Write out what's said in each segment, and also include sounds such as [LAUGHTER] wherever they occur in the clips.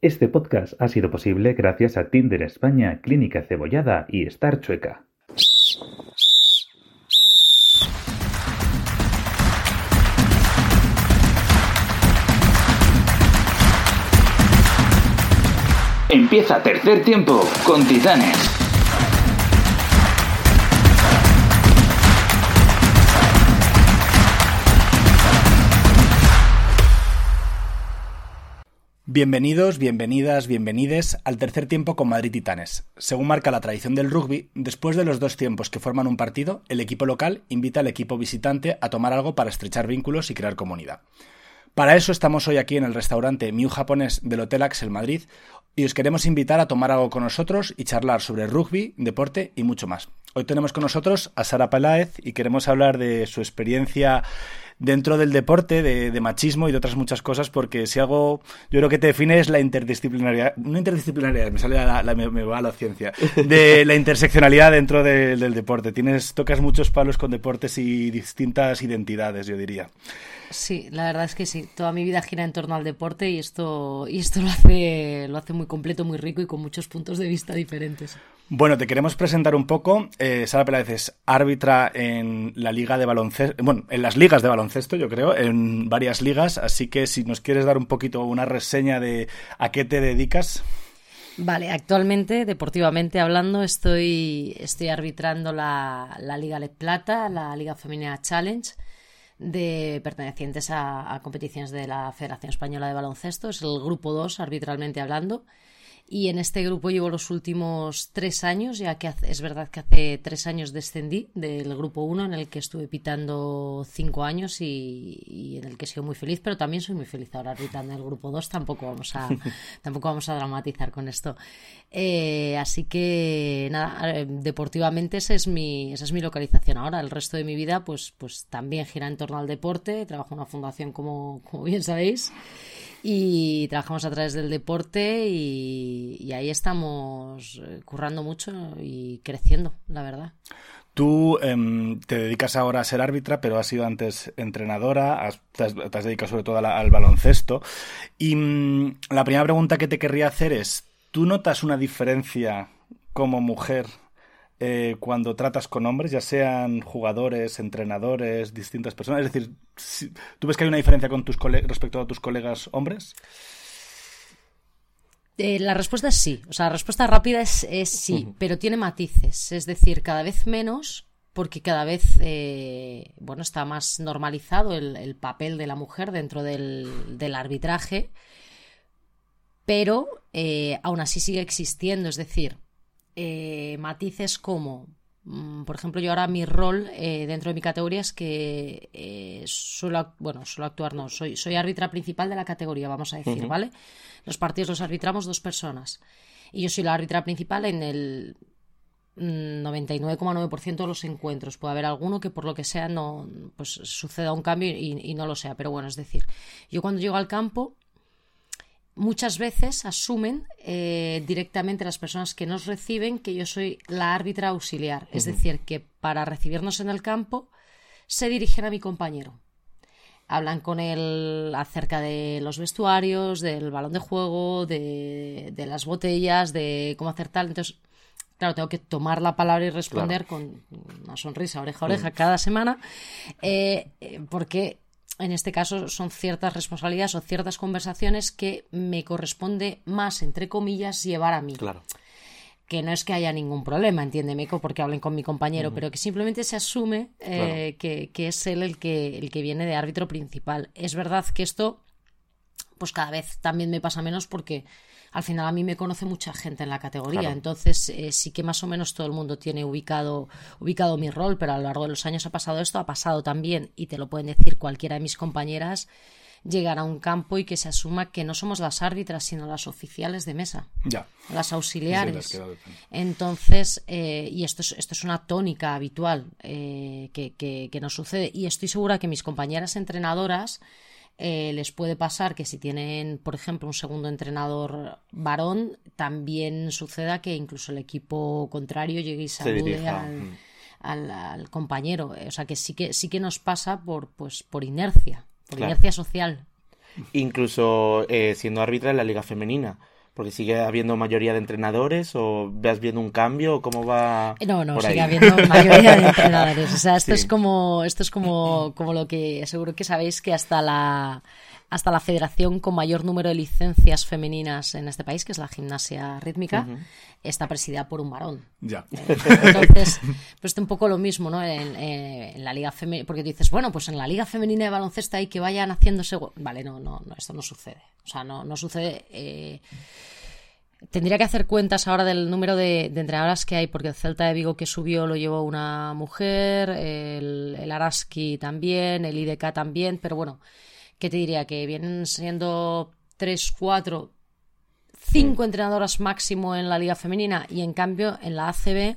Este podcast ha sido posible gracias a Tinder España, Clínica Cebollada y Star Chueca. Empieza tercer tiempo con Titanes. Bienvenidos, bienvenidas, bienvenides al tercer tiempo con Madrid Titanes. Según marca la tradición del rugby, después de los dos tiempos que forman un partido, el equipo local invita al equipo visitante a tomar algo para estrechar vínculos y crear comunidad. Para eso estamos hoy aquí en el restaurante Miu Japonés del Hotel Axel Madrid y os queremos invitar a tomar algo con nosotros y charlar sobre rugby, deporte y mucho más. Hoy tenemos con nosotros a Sara Peláez y queremos hablar de su experiencia dentro del deporte, de, machismo y de otras muchas cosas, porque si algo yo creo que te define es la interdisciplinaridad, no interdisciplinaridad, me sale la, me, va la ciencia, [LAUGHS] de la interseccionalidad dentro del deporte. Tienes, tocas muchos palos con deportes y distintas identidades, yo diría. Sí, la verdad es que sí. Toda mi vida gira en torno al deporte y esto, y esto lo hace, lo hace muy completo, muy rico y con muchos puntos de vista diferentes. Bueno, te queremos presentar un poco. Eh, Sara Peláez es árbitra en la liga de baloncesto, bueno, en las ligas de baloncesto, yo creo, en varias ligas. Así que si nos quieres dar un poquito una reseña de a qué te dedicas. Vale, actualmente, deportivamente hablando, estoy, estoy arbitrando la, la Liga Let Plata, la Liga Femenina Challenge, de pertenecientes a, a competiciones de la Federación Española de Baloncesto. Es el grupo 2, arbitralmente hablando. Y en este grupo llevo los últimos tres años, ya que es verdad que hace tres años descendí del grupo 1, en el que estuve pitando cinco años y, en el que he sido muy feliz, pero también soy muy feliz ahora pitando el grupo 2, tampoco vamos a, [LAUGHS] tampoco vamos a dramatizar con esto. Eh, así que nada, eh, deportivamente esa es, mi, esa es mi localización ahora. El resto de mi vida pues, pues también gira en torno al deporte, trabajo en una fundación como, como bien sabéis y trabajamos a través del deporte y, ahí estamos eh, currando mucho y creciendo, la verdad. Tú em, te dedicas ahora a ser árbitra, pero has sido antes entrenadora, te, has, dedicado sobre todo al baloncesto. Y mm, la primera pregunta que te querría hacer es, ¿tú notas una diferencia como mujer eh, cuando tratas con hombres, ya sean jugadores, entrenadores, distintas personas? Es decir, ¿tú ves que hay una diferencia con tus respecto a tus colegas hombres? Eh, la respuesta es sí. O sea, la respuesta rápida es, sí, pero tiene matices. Es decir, cada vez menos, porque cada vez eh, bueno, está más normalizado el, papel de la mujer dentro del, arbitraje, pero aún así sigue existiendo. Es decir, eh, matices como, mm, por ejemplo, yo ahora mi rol eh, dentro de mi categoría es que eh, suelo, bueno, suelo actuar, no, soy, soy árbitra principal de la categoría, vamos a decir, ¿vale? Los partidos los arbitramos dos personas. Y yo soy la árbitra principal en el 99,9% mm, de los encuentros. Puede haber alguno que por lo que sea no pues suceda un cambio y, y, no lo sea. Pero bueno, es decir, yo cuando llego al campo muchas veces asumen eh, directamente las personas que nos reciben que yo soy la árbitra auxiliar. Es decir, que para recibirnos en el campo se dirigen a mi compañero. Hablan con él acerca de los vestuarios, del balón de juego, de, las botellas, de cómo hacer tal. Entonces, claro, tengo que tomar la palabra y responder con una sonrisa oreja a oreja cada semana, eh, eh, porque en este caso son ciertas responsabilidades o ciertas conversaciones que me corresponde más, entre comillas, llevar a mí. Claro. Que no es que haya ningún problema, entiéndeme, porque hablen con mi compañero, pero que simplemente se asume eh, que, que, es él el que, el que viene de árbitro principal. Es verdad que esto, pues cada vez también me pasa menos porque al final a mí me conoce mucha gente en la categoría, entonces eh, sí que más o menos todo el mundo tiene ubicado, ubicado mi rol, pero a lo largo de los años ha pasado esto, ha pasado también, y te lo pueden decir cualquiera de mis compañeras, llegar a un campo y que se asuma que no somos las árbitras, sino las oficiales de mesa, ya. las auxiliares. Entonces, eh, y esto es, esto es una tónica habitual eh, que, que, que nos sucede, y estoy segura que mis compañeras entrenadoras eh, les puede pasar que si tienen, por ejemplo, un segundo entrenador varón, también suceda que incluso el equipo contrario llegue y salude mm. al, al, compañero. O sea que sí que sí que nos pasa por pues por inercia, por inercia social. incluso eh, siendo árbitra en la liga femenina. Porque sigue habiendo mayoría de entrenadores o vas viendo un cambio o cómo va. No, no, sigue habiendo mayoría de entrenadores. O sea, esto [LAUGHS] es como, esto es como, como lo que seguro que sabéis que hasta la hasta la federación con mayor número de licencias femeninas en este país, que es la gimnasia rítmica, está presidida por un varón. Ya. Eh, entonces, [LAUGHS] pues es un poco lo mismo, ¿no? En, eh, la liga femenina, porque dices, bueno, pues en la liga femenina de baloncesto hay que vayan haciéndose... Vale, no, no, no, esto no sucede. O sea, no, no sucede... Eh, tendría que hacer cuentas ahora del número de, entrenadoras que hay, porque el Celta de Vigo que subió lo llevó una mujer, el, el Araski también, el IDK también, pero bueno, ¿qué te diría? Que vienen siendo tres, cuatro, cinco entrenadoras máximo en la liga femenina y en cambio en la ACB,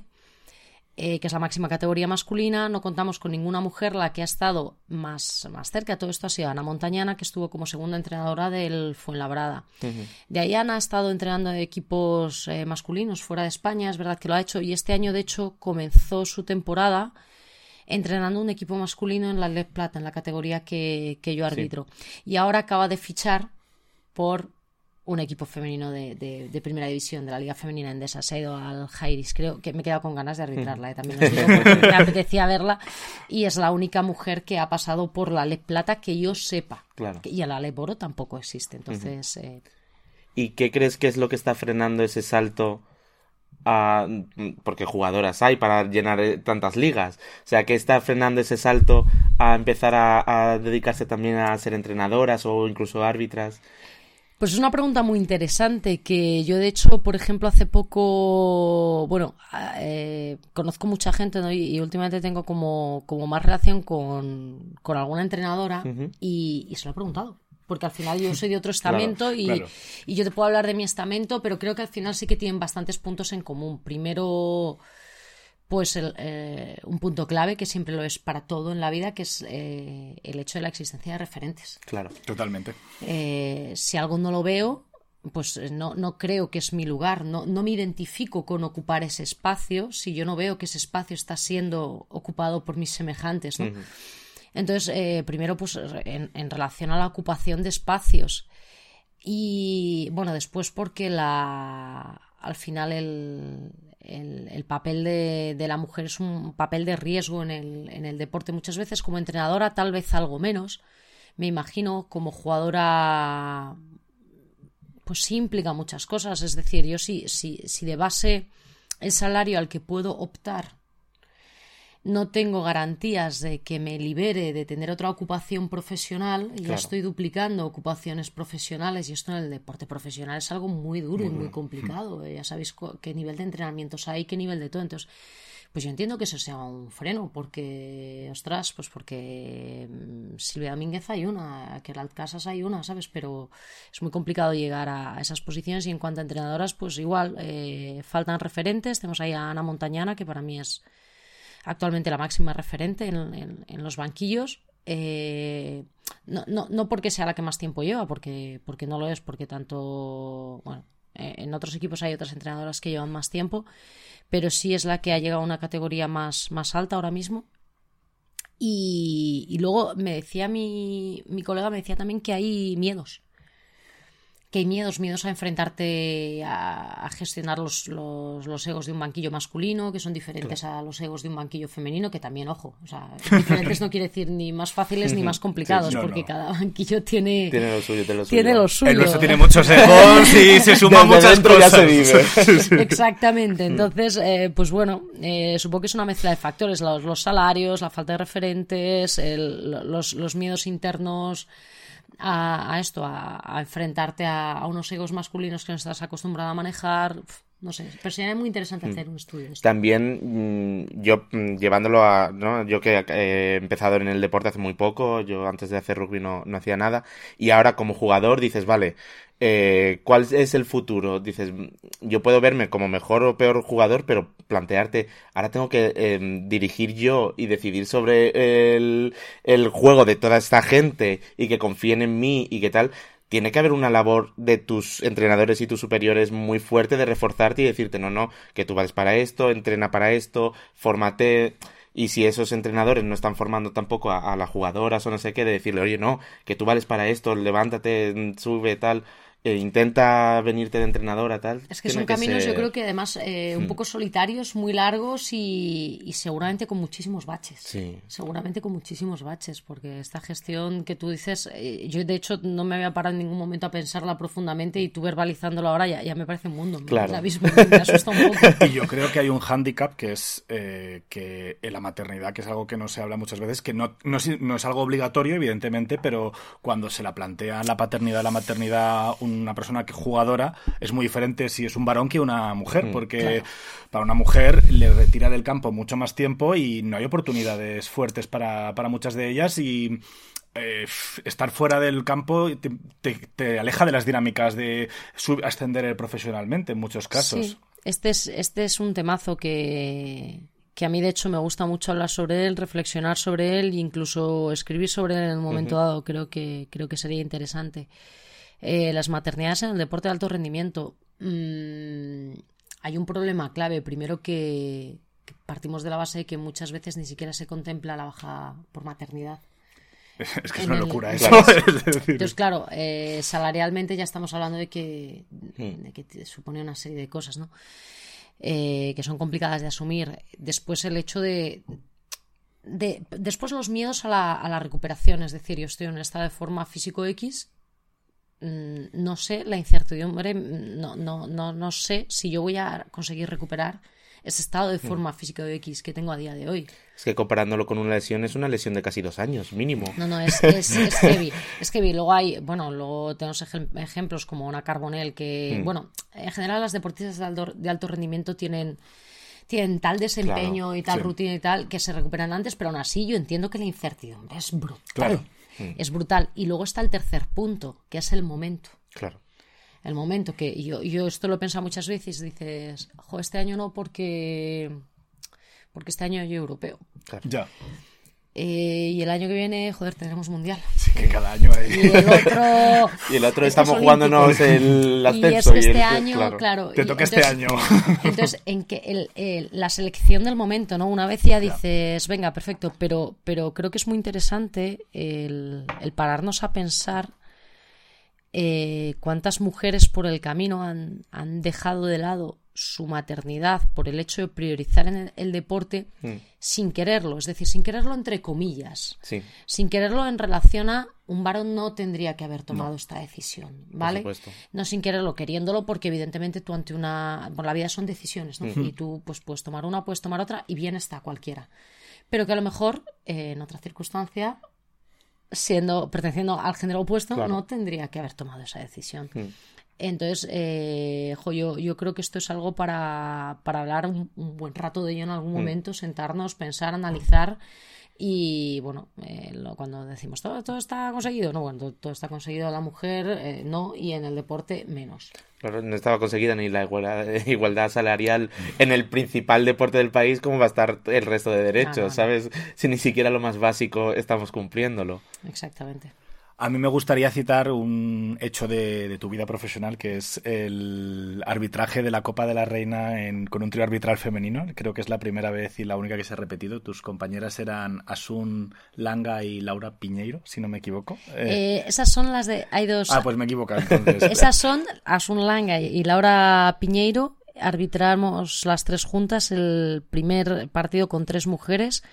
eh, que es la máxima categoría masculina, no contamos con ninguna mujer. La que ha estado más, más cerca todo esto ha sido Ana Montañana, que estuvo como segunda entrenadora del Fuenlabrada. De ahí Ana ha estado entrenando equipos eh, masculinos fuera de España, es verdad que lo ha hecho, y este año de hecho comenzó su temporada entrenando un equipo masculino en la LED Plata, en la categoría que, yo arbitro. Y ahora acaba de fichar por un equipo femenino de, primera división de la Liga Femenina Endesa. Se ha ido al Jairis. Creo que me he quedado con ganas de arbitrarla, eh, también me [LAUGHS] apetecía verla. Y es la única mujer que ha pasado por la LED Plata que yo sepa. Claro. Y a la LED Oro tampoco existe. Entonces. Eh, ¿Y qué crees que es lo que está frenando ese salto? Porque jugadoras hay para llenar eh, tantas ligas. O sea, que está frenando ese salto a empezar a, dedicarse también a ser entrenadoras o incluso árbitras. Pues es una pregunta muy interesante que yo de hecho, por ejemplo, hace poco, bueno, eh, conozco mucha gente y, últimamente tengo como, como más relación con, alguna entrenadora y, y se lo he preguntado porque al final yo [LAUGHS] soy de otro estamento y, yo te puedo hablar de mi estamento, pero creo que al final sí que tienen bastantes puntos en común. Primero, pues eh, un punto clave que siempre lo es para todo en la vida, que es eh, el hecho de la existencia de referentes. Claro, totalmente. Eh, si algo no lo veo, pues no, no creo que es mi lugar, no, no me identifico con ocupar ese espacio si yo no veo que ese espacio está siendo ocupado por mis semejantes, ¿no? Entonces, eh, primero, pues en, relación a la ocupación de espacios. Y bueno, después porque la, al final el, el, papel de, la mujer es un papel de riesgo en el, en el deporte. Muchas veces como entrenadora, tal vez algo menos. Me imagino como jugadora, pues sí implica muchas cosas. Es decir, yo sí, sí, si de base el salario al que puedo optar no tengo garantías de que me libere de tener otra ocupación profesional y ya estoy duplicando ocupaciones profesionales y esto en el deporte profesional es algo muy duro y muy complicado. Ya sabéis qué nivel de entrenamientos hay, qué nivel de todo. Entonces, pues yo entiendo que eso sea un freno, porque, ostras, pues porque mm, Silvia Domínguez hay una, que Casas hay una, ¿sabes? Pero es muy complicado llegar a esas posiciones y en cuanto a entrenadoras, pues igual, eh, faltan referentes. Tenemos ahí a Ana Montañana, que para mí es actualmente la máxima referente en, los banquillos. Eh, no, no, no, porque sea la que más tiempo lleva, porque, porque no lo es, porque tanto, bueno, eh, en otros equipos hay otras entrenadoras que llevan más tiempo, pero sí es la que ha llegado a una categoría más, más alta ahora mismo. Y, y luego me decía mi, mi colega, me decía también que hay miedos que hay miedos, miedos a enfrentarte a, gestionar los, los, egos de un banquillo masculino, que son diferentes a los egos de un banquillo femenino, que también, ojo, o sea, diferentes no quiere decir ni más fáciles ni más [LAUGHS] complicados, porque cada banquillo tiene, tiene lo suyo. Tiene lo suyo. El nuestro tiene muchos egos y se suman muchas cosas. Exactamente, entonces, eh, pues bueno, eh, supongo que es una mezcla de factores, los, los salarios, la falta de referentes, los, los miedos internos a, esto, a, enfrentarte a, unos egos masculinos que no estás acostumbrado a manejar. No sé, pero sería muy interesante mm. hacer un estudio. También mm, yo mm, llevándolo a, ¿no? Yo que he empezado en el deporte hace muy poco, yo antes de hacer rugby no, no hacía nada, y ahora como jugador dices, vale, eh, ¿cuál es el futuro? Dices, yo puedo verme como mejor o peor jugador, pero plantearte, ahora tengo que em, dirigir yo y decidir sobre el, juego de toda esta gente y que confíen en mí y qué tal. Tiene que haber una labor de tus entrenadores y tus superiores muy fuerte de reforzarte y decirte, no, no, que tú vales para esto, entrena para esto, fórmate Y si esos entrenadores no están formando tampoco a las jugadoras o no sé qué, de decirle, oye, no, que tú vales para esto, levántate, sube, tal, eh, intenta venirte de entrenadora tal. Es que son caminos, yo creo que además eh, un hmm. poco solitarios, muy largos y, seguramente con muchísimos baches. Sí. Seguramente con muchísimos baches, porque esta gestión que tú dices, eh, yo de hecho no me había parado en ningún momento a pensarla profundamente y tú verbalizándolo ahora ya, ya me parece un mundo. Claro. Me, [LAUGHS] asusta un poco. y yo creo que hay un hándicap que es que en la maternidad, que es algo que no se habla muchas veces, que no, no, es, no es algo obligatorio, evidentemente, pero cuando se la plantea la paternidad, la maternidad, un una persona que jugadora es muy diferente si es un varón que una mujer, mm, porque para una mujer le retira del campo mucho más tiempo y no hay oportunidades fuertes para, muchas de ellas y eh, estar fuera del campo te, aleja de las dinámicas de ascender profesionalmente en muchos casos. Este es, este es un temazo que, que a mí de hecho me gusta mucho hablar sobre él, reflexionar sobre él e incluso escribir sobre él en un momento dado creo que creo que sería interesante. Eh, las maternidades en el deporte de alto rendimiento. Mm, hay un problema clave. Primero que, partimos de la base de que muchas veces ni siquiera se contempla la baja por maternidad. [LAUGHS] Es que es una locura [LAUGHS] [LAUGHS] eso. Entonces, claro, eh, salarialmente ya estamos hablando de que, hmm. de que supone una serie de cosas, ¿no? Eh, que son complicadas de asumir. Después el hecho de, de después los miedos a la, a la, recuperación, es decir, yo estoy en un estado de forma físico X no sé, la incertidumbre, mm, no, no, no, no sé si yo voy a conseguir recuperar ese estado de mm. forma física de X que tengo a día de hoy. Es que comparándolo con una lesión es una lesión de casi dos años, mínimo. No, no, es, es, es [LAUGHS] heavy. Es heavy. Luego hay, bueno, luego tenemos ejemplos como una Carbonell que, bueno, en general las deportistas de alto, de alto rendimiento tienen tienen tal desempeño y tal rutina y tal que se recuperan antes, pero aún así yo entiendo que la incertidumbre es brutal. Claro. Mm. Es brutal. Y luego está el tercer punto, que es el momento. Claro. El momento que yo, yo esto lo he pensado muchas veces, dices, jo, este año no porque porque este año yo europeo. Claro. Ya. Eh, y el año que viene, joder, tendremos mundial. Sí, que cada año hay. Y el otro. [LAUGHS] y el otro estamos jugándonos el ascenso. Y es que este año, claro. Te toca este año. [LAUGHS] entonces, en que el, la selección del momento, ¿no? Una vez ya dices, venga, perfecto, pero, pero creo que es muy interesante el, el pararnos a pensar eh, cuántas mujeres por el camino han, han dejado de lado su maternidad por el hecho de priorizar en el, deporte mm. sin quererlo, es decir, sin quererlo entre comillas, sin quererlo en relación a un varón no tendría que haber tomado esta decisión, ¿vale? No sin quererlo, queriéndolo, porque evidentemente tú ante una, por la vida son decisiones, ¿no? Y tú pues puedes tomar una, puedes tomar otra y bien está cualquiera, pero que a lo mejor eh, en otra circunstancia siendo perteneciendo al género opuesto no tendría que haber tomado esa decisión. Mm. Entonces, eh, yo, yo, creo que esto es algo para, para hablar un, buen rato de ello en algún mm. momento, sentarnos, pensar, analizar. Y bueno, eh, cuando decimos todo, todo está conseguido, no, bueno, todo, está conseguido la mujer, eh, no, y en el deporte menos. Claro, no estaba conseguida ni la igualdad, [LAUGHS] igualdad, salarial en el principal deporte del país, ¿cómo va a estar el resto de derechos? ¿Sabes? Si ni siquiera lo más básico estamos cumpliéndolo. Exactamente. A mí me gustaría citar un hecho de, tu vida profesional, que es el arbitraje de la Copa de la Reina con un trío arbitral femenino. Creo que es la primera vez y la única que se ha repetido. Tus compañeras eran Asun Langa y Laura Piñeiro, si no me equivoco. Eh, eh, esas son las de... Hay dos... Ah, pues me equivoco entonces. [LAUGHS] esas son Asun Langa y Laura Piñeiro. Arbitramos las tres juntas el primer partido con tres mujeres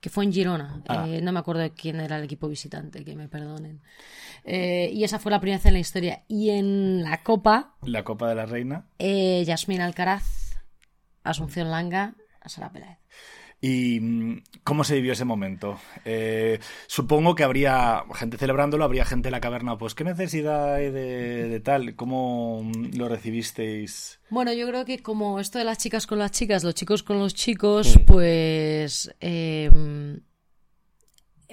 que fue en Girona. Ah. Eh, no me acuerdo de quién era el equipo visitante, que me perdonen. Eh, y esa fue la primera vez en la historia. Y en la Copa. La Copa de la Reina. Eh, Yasmín Alcaraz, Asunción Langa, Sara Peláez. ¿Y mm, cómo se vivió ese momento? Eh, supongo que habría gente celebrándolo, habría gente en la caverna, pues ¿qué necesidad hay de, tal? ¿Cómo mm, lo recibisteis? Bueno, yo creo que como esto de las chicas con las chicas, los chicos con los chicos, pues em,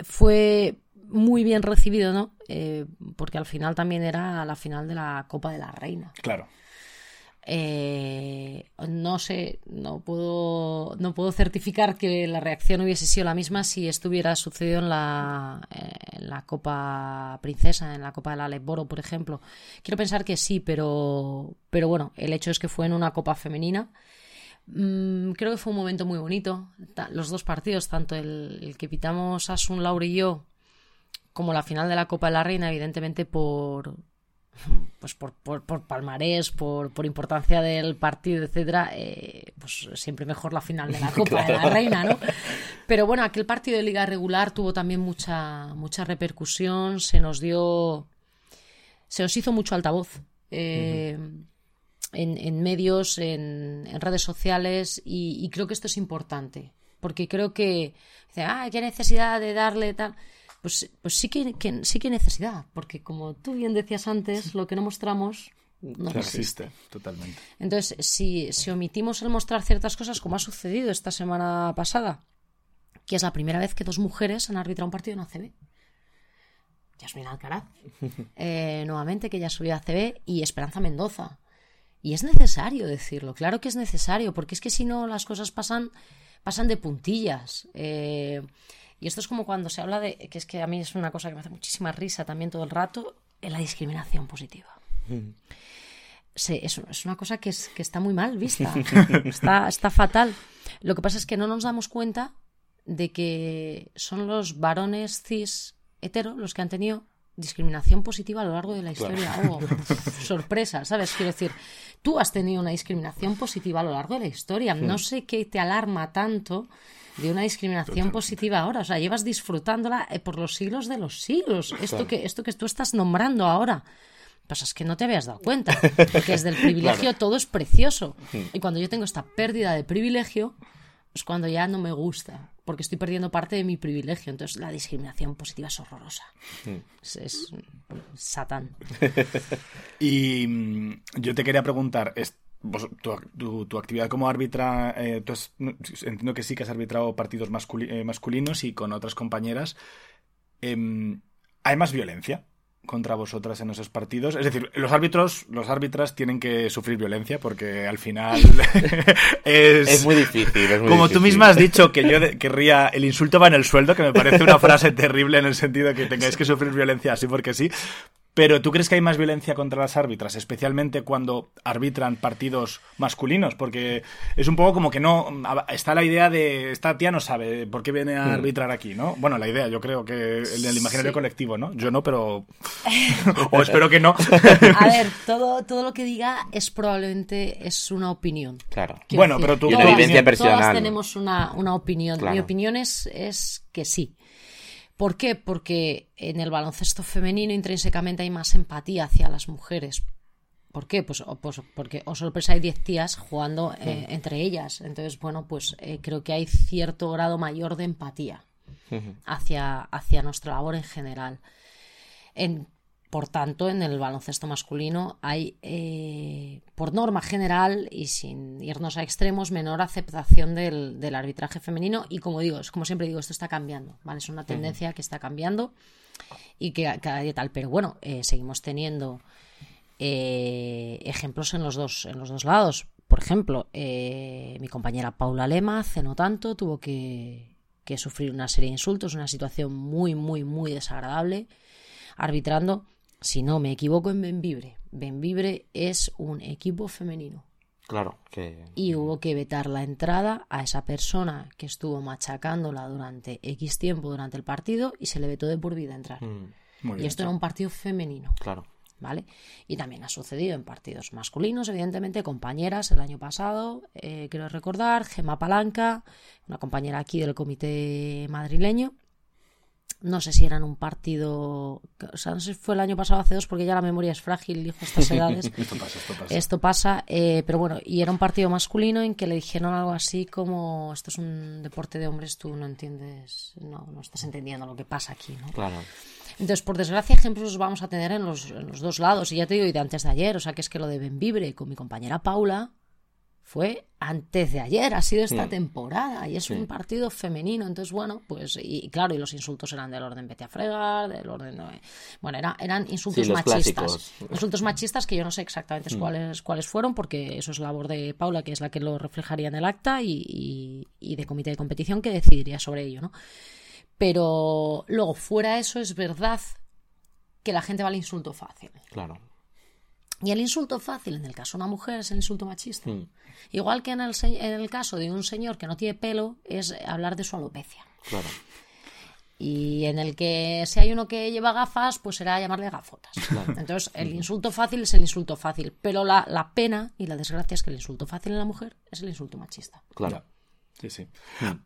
fue muy bien recibido, ¿no? Eh, porque al final también era la final de la Copa de la Reina. Claro. Eh, no sé, no puedo, no puedo certificar que la reacción hubiese sido la misma si esto hubiera sucedido en la, en la Copa Princesa, en la Copa de la Leboro, por ejemplo. Quiero pensar que sí, pero, pero bueno, el hecho es que fue en una Copa femenina. Mm, creo que fue un momento muy bonito. Los dos partidos, tanto el, que pitamos Asun Laure y yo, como la final de la Copa de la Reina, evidentemente por pues por, por, palmarés, por, por, importancia del partido, etcétera, eh, pues siempre mejor la final de la [LAUGHS] Copa de la Reina, ¿no? Pero bueno, aquel partido de liga regular tuvo también mucha, mucha repercusión, se nos dio, se nos hizo mucho altavoz. Eh, en, medios, en, redes sociales y, creo que esto es importante porque creo que ah, qué necesidad de darle tal pues, pues sí que, sí que hay necesidad porque como tú bien decías antes lo que no mostramos no existe. totalmente. Entonces si, si omitimos el mostrar ciertas cosas como ha sucedido esta semana pasada que es la primera vez que dos mujeres han arbitrado un partido en ACB Yasmin Alcaraz. [LAUGHS] Eh, nuevamente que ya subió a ACB y Esperanza Mendoza. Y es necesario decirlo, claro que es necesario, porque es que si no las cosas pasan, pasan de puntillas. Eh, y esto es como cuando se habla de, que es que a mí es una cosa que me hace muchísima risa también todo el rato, en la discriminación positiva. Mm. es, una cosa que, es, que está muy mal vista, [LAUGHS] está, está fatal. Lo que pasa es que no nos damos cuenta de que son los varones cis hetero los que han tenido discriminación positiva a lo largo de la historia. Oh, [LAUGHS] sorpresa, ¿sabes? Quiero decir, tú has tenido una discriminación positiva a lo largo de la historia. No sé qué te alarma tanto de una discriminación positiva ahora. O sea, llevas disfrutándola eh, por los siglos de los siglos. Esto que, esto que tú estás nombrando ahora. Pues es que no te habías dado cuenta. [LAUGHS] Porque desde el privilegio todo es precioso. Y cuando yo tengo esta pérdida de privilegio, es cuando ya no me gusta porque estoy perdiendo parte de mi privilegio. Entonces la discriminación positiva es horrorosa. Es, satán. [LAUGHS] y mm, yo te quería preguntar, tu, actividad como árbitra, eh, entiendo que sí que has arbitrado partidos eh, masculinos y con otras compañeras. Em, ¿Hay más violencia? contra vosotras en esos partidos. Es decir, los árbitros, los árbitras tienen que sufrir violencia porque al final [LAUGHS] es, muy difícil. como tú misma has dicho que yo querría el insulto va en el sueldo, que me parece una frase [LAUGHS] terrible en el sentido de que tengáis que sufrir violencia así porque sí. Pero ¿tú crees que hay más violencia contra las árbitras, especialmente cuando arbitran partidos masculinos? Porque es un poco como que no. Está la idea de. Esta tía no sabe por qué viene a hmm. arbitrar aquí, ¿no? Bueno, la idea, yo creo que el, el imaginario colectivo, ¿no? Yo no, pero. [LAUGHS] o espero que no. a ver, todo, todo lo que diga es probablemente es una opinión. Claro. bueno, pero tú. Una vivencia personal. Todas tenemos una, una opinión. Mi opinión es, es que sí. ¿Por qué? Porque en el baloncesto femenino intrínsecamente hay más empatía hacia las mujeres. ¿Por qué? Pues, pues porque o sorpresa hay 10 tías jugando eh, entre ellas. Entonces, bueno, pues eh, creo que hay cierto grado mayor de empatía hacia, hacia nuestra labor en general. En, por tanto, en el baloncesto masculino hay, eh, por norma general y sin irnos a extremos, menor aceptación del, arbitraje femenino. Y como digo, es como siempre digo, esto está cambiando, ¿vale? Es una tendencia que está cambiando y que cada día tal. Pero bueno, eh, seguimos teniendo eh, ejemplos en los, dos, en los dos lados. Por ejemplo, mi compañera Paula Lema hace no tanto tuvo que, que sufrir una serie de insultos, una situación muy, muy, muy desagradable arbitrando si no me equivoco, en Benvibre. Benvibre es un equipo femenino. Claro, que... Y hubo que vetar la entrada a esa persona que estuvo machacándola durante X tiempo durante el partido y se le vetó de por vida entrar. Mm, y esto era un partido femenino. Claro. ¿Vale? Y también ha sucedido en partidos masculinos, evidentemente, compañeras el año pasado, eh, quiero recordar, Gema Palanca, una compañera aquí del comité madrileño, no sé si eran un partido, o sea, no sé si fue el año pasado hace dos, porque ya la memoria es frágil, dijo estas [LAUGHS] edades. esto pasa, esto pasa. Esto pasa, eh, pero bueno, y era un partido masculino en que le dijeron algo así como, esto es un deporte de hombres, tú no entiendes, no, no estás entendiendo lo que pasa aquí, ¿no? Claro. Entonces, por desgracia, ejemplos vamos a tener en los, en los dos lados, y ya te digo, y de antes de ayer, o sea, que es que lo de Benvibre con mi compañera Paula, fue antes de ayer, ha sido esta mm. temporada y es un partido femenino. Entonces, bueno, pues, y, claro, y los insultos eran del orden vete a fregar, del orden. bueno, era, eran insultos machistas. Insultos machistas que yo no sé exactamente mm. cuáles, cuáles fueron, porque eso es labor de Paula, que es la que lo reflejaría en el acta, y, y de comité de competición que decidiría sobre ello, ¿no? Pero luego, fuera eso, es verdad que la gente va al insulto fácil. Claro. Y el insulto fácil, en el caso de una mujer, es el insulto machista. Mm. Igual que en el, en el caso de un señor que no tiene pelo, es hablar de su alopecia. Claro. Y en el que si hay uno que lleva gafas, pues será llamarle gafotas. Entonces, el insulto fácil es el insulto fácil. Pero la, la pena y la desgracia es que el insulto fácil en la mujer es el insulto machista. Claro. Sí, sí.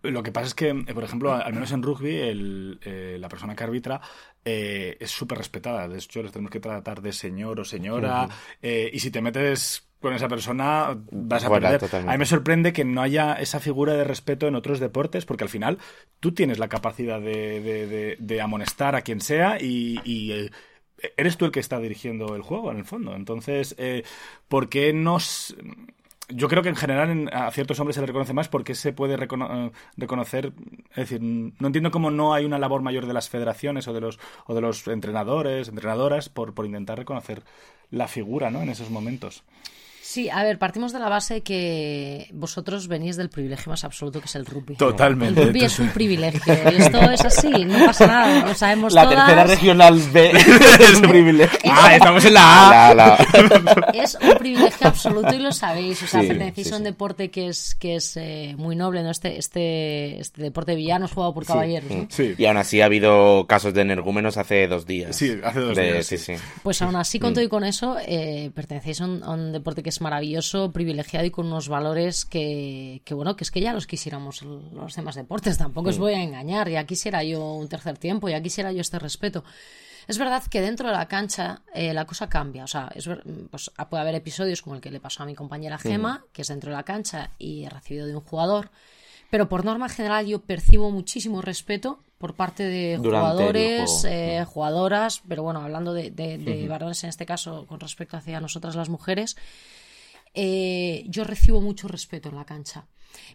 Lo que pasa es que, eh, por ejemplo, al menos en rugby, el, eh, la persona que arbitra eh, es súper respetada. De hecho, les tenemos que tratar de señor o señora. eh, y si te metes con esa persona, vas a perder. A mí me sorprende que no haya esa figura de respeto en otros deportes, porque al final tú tienes la capacidad de, de- de- de amonestar a quien sea y. y, Eres tú el que está dirigiendo el juego, en el fondo. Entonces, eh, ¿por qué no yo creo que en general en- a ciertos hombres se les reconoce más porque se puede eh, reconocer, es decir, no entiendo cómo no hay una labor mayor de las federaciones o de los o de los entrenadores, entrenadoras por, por intentar reconocer la figura, ¿no? En esos momentos. Sí, a ver, partimos de la base que vosotros venís del privilegio más absoluto que es el rugby. Totalmente. El rugby es un privilegio. Y esto es así, no pasa nada. Lo sabemos La todas. tercera regional B [LAUGHS] es un privilegio. Ah, estamos en la A. La- la- Es un privilegio absoluto y lo sabéis. O sea, Sí, pertenecéis sí, a un sí. deporte que es, que es eh, muy noble, ¿no? Este, este, este deporte villano es jugado por caballeros. ¿no? Sí. Y aún así ha habido casos de energúmenos hace dos días. Sí, hace dos De- días, Sí, sí. sí. Pues aún así, Mm. con todo y con eso, eh, pertenecéis a un, a un deporte que es maravilloso, privilegiado y con unos valores que, que, bueno, que es que ya los quisiéramos los demás deportes. Tampoco os Mm. voy a engañar. Ya quisiera yo un tercer tiempo, ya quisiera yo este respeto. Es verdad que dentro de la cancha eh, la cosa cambia. O sea, es pues, puede haber episodios como el que le pasó a mi compañera Gema, que es dentro de la cancha y he recibido de un jugador. Pero por norma general yo percibo muchísimo respeto por parte de Durante jugadores, eh, jugadoras, pero bueno, hablando de, de- de varones en este caso con respecto hacia nosotras las mujeres, eh, yo recibo mucho respeto en la cancha.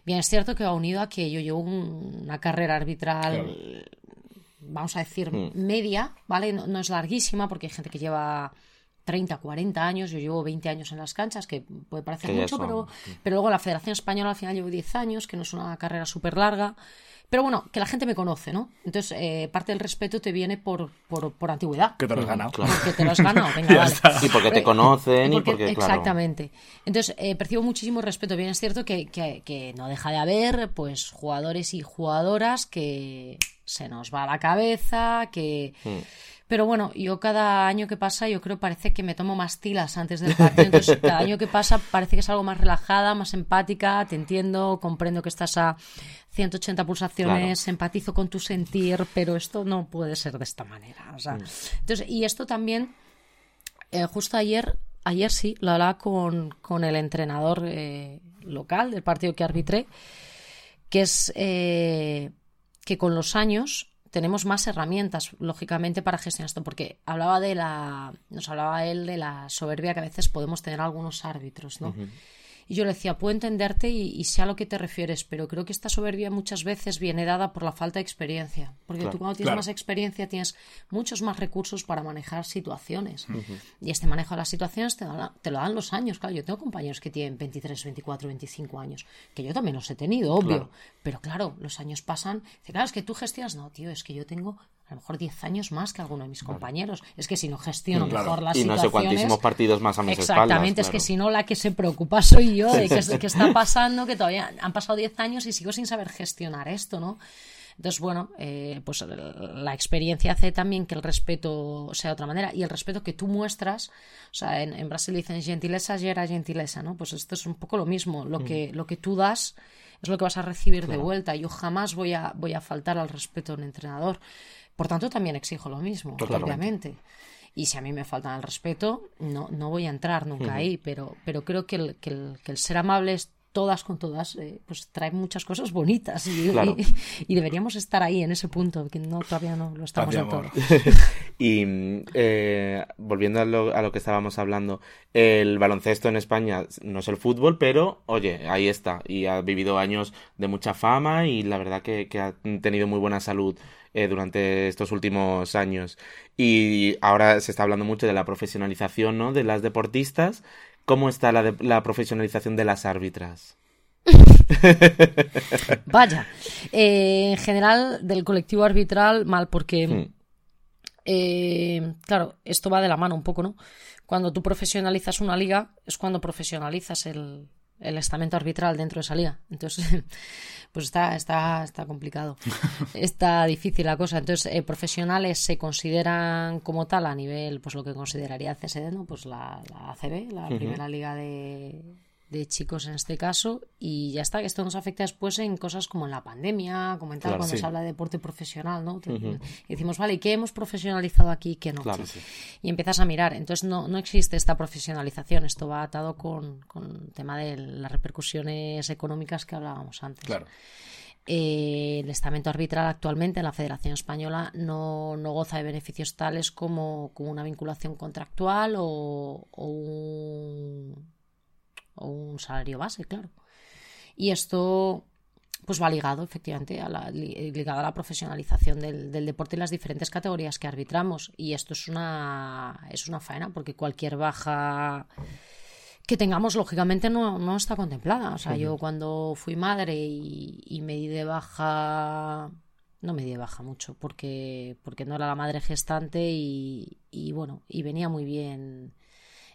Bien, es cierto que va unido a que yo llevo un- una carrera arbitral, vamos a decir, media, ¿vale? No, no es larguísima porque hay gente que lleva 30, 40 años, yo llevo 20 años en las canchas, que puede parecer mucho, son, pero, pero luego la Federación Española al final llevo 10 años, que no es una carrera súper larga. Pero bueno, que la gente me conoce, ¿no? Entonces, eh, parte del respeto te viene por, por, por antigüedad. Que te lo has ganado. Porque te lo has ganado, [LAUGHS] venga, vale. Y porque te conocen y Porque- porque, claro. Exactamente. Entonces, eh, percibo muchísimo respeto. Bien, es cierto que, que- que no deja de haber pues jugadores y jugadoras que se nos va la cabeza, que... Hmm. Pero bueno, yo cada año que pasa, yo creo parece que me tomo más tilas antes del partido. Entonces, [LAUGHS] cada año que pasa parece que es algo más relajada, más empática, te entiendo, comprendo que estás a 180 pulsaciones, empatizo con tu sentir, pero esto no puede ser de esta manera. O sea, entonces, y esto también eh, justo ayer, ayer sí, lo hablaba con, con el entrenador eh, local del partido que arbitré, que es eh, que con los años tenemos más herramientas, lógicamente, para gestionar esto, porque hablaba de la, nos hablaba él de la soberbia que a veces podemos tener algunos árbitros, ¿no? Y yo le decía, puedo entenderte y, y sé a lo que te refieres, pero creo que esta soberbia muchas veces viene dada por la falta de experiencia. Porque Claro. tú cuando tienes Claro. más experiencia tienes muchos más recursos para manejar situaciones. Y este manejo de las situaciones te, da- te lo dan los años. Claro, yo tengo compañeros que tienen 23, 24, 25 años, que yo también los he tenido, obvio. Claro. Pero claro, los años pasan. Dice, claro, es que tú gestionas. No, tío, es que yo tengo a lo mejor 10 años más que alguno de mis compañeros. Es que si no gestiono Claro. mejor las Y no sé cuantísimos partidos más a mis Exactamente, espaldas. es que claro. si no, la que se preocupa soy yo de qué, qué está [LAUGHS] pasando, que todavía han pasado 10 años y sigo sin saber gestionar esto, ¿no? Entonces, bueno, eh, pues la experiencia hace también que el respeto sea de otra manera y el respeto que tú muestras, o sea, en, en Brasil dicen gentileza gera gentileza, ¿no? Pues esto es un poco lo mismo, lo, que, lo que tú das es lo que vas a recibir de vuelta. Yo jamás voy a, voy a faltar al respeto a un entrenador. Por tanto, también exijo lo mismo, Totalmente. obviamente. Y si a mí me faltan al respeto, no, no voy a entrar nunca ahí, pero, pero creo que el, que, el, que el ser amables todas con todas, eh, pues trae muchas cosas bonitas y, Claro. y- y deberíamos estar ahí en ese punto, que no todavía no lo estamos del todo. [LAUGHS] Y eh, volviendo a lo, a lo que estábamos hablando, el baloncesto en España no es el fútbol, pero oye, ahí está. Y ha vivido años de mucha fama y la verdad que, que ha tenido muy buena salud eh, durante estos últimos años. Y ahora se está hablando mucho de la profesionalización, ¿no? de las deportistas. ¿Cómo está la, de- la profesionalización de las árbitras? [LAUGHS] Vaya, eh, en general del colectivo arbitral mal porque Hmm. eh, claro, esto va de la mano un poco, ¿no? Cuando tú profesionalizas una liga es cuando profesionalizas el, el estamento arbitral dentro de esa liga. Entonces, [LAUGHS] pues está, está, está complicado. [LAUGHS] está difícil la cosa. Entonces, eh, profesionales se consideran como tal a nivel, pues lo que consideraría CSD, ¿no? Pues la, la ACB, la primera liga de, de chicos en este caso y ya está, que esto nos afecta después en cosas como en la pandemia, como en tal, cuando se habla de deporte profesional, ¿no? Y decimos, vale, ¿y qué hemos profesionalizado aquí y qué no? Y empiezas a mirar, entonces no, no existe esta profesionalización, esto va atado con, con el tema de las repercusiones económicas que hablábamos antes. Eh, el estamento arbitral actualmente en la Federación Española no, no goza de beneficios tales como, como una vinculación contractual o, o un o un salario base, claro. Y esto pues va ligado efectivamente a la, ligado a la profesionalización del, deporte y las diferentes categorías que arbitramos. Y esto es una es una faena porque cualquier baja que tengamos lógicamente no, no está contemplada. O sea yo cuando fui madre y, me di de baja no me di de baja mucho porque porque no era la madre gestante y, y bueno y venía muy bien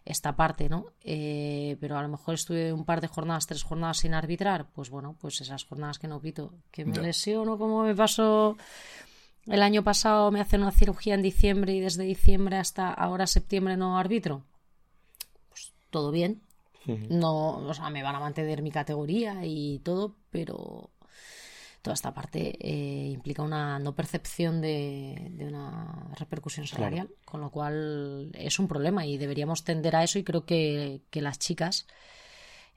esta parte, ¿no? Eh, pero a lo mejor estuve un par de jornadas, tres jornadas sin arbitrar, pues bueno, pues esas jornadas que no pito, que me lesiono como me pasó el año pasado, me hacen una cirugía en diciembre y desde diciembre hasta ahora septiembre no arbitro, pues todo bien. No, o sea, me van a mantener mi categoría y todo, pero toda esta parte eh, implica una no percepción de, una repercusión salarial, con lo cual es un problema y deberíamos tender a eso y creo que, las chicas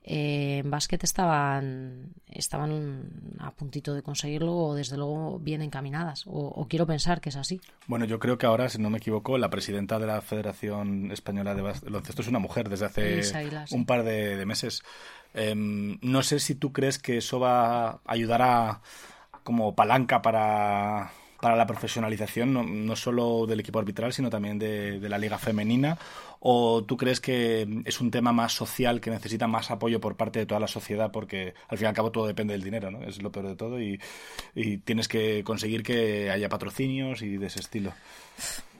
eh, en básquet estaban, estaban a puntito de conseguirlo o desde luego bien encaminadas o, quiero pensar que es así. Bueno, yo creo que ahora, si no me equivoco, la presidenta de la Federación Española de Baloncesto es una mujer desde hace un par de meses. Em, no sé si tú crees que eso va a ayudar a, como palanca para, para la profesionalización, no, no, solo del equipo arbitral, sino también de, de, la liga femenina? ¿O tú crees que es un tema más social que necesita más apoyo por parte de toda la sociedad? Porque al fin y al cabo todo depende del dinero, ¿no? Es lo peor de todo y, y tienes que conseguir que haya patrocinios y de ese estilo.